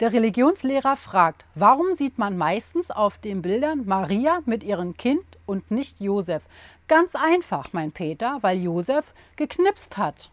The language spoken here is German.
Der Religionslehrer fragt, warum sieht man meistens auf den Bildern Maria mit ihrem Kind und nicht Josef? Ganz einfach, mein Peter, weil Josef geknipst hat.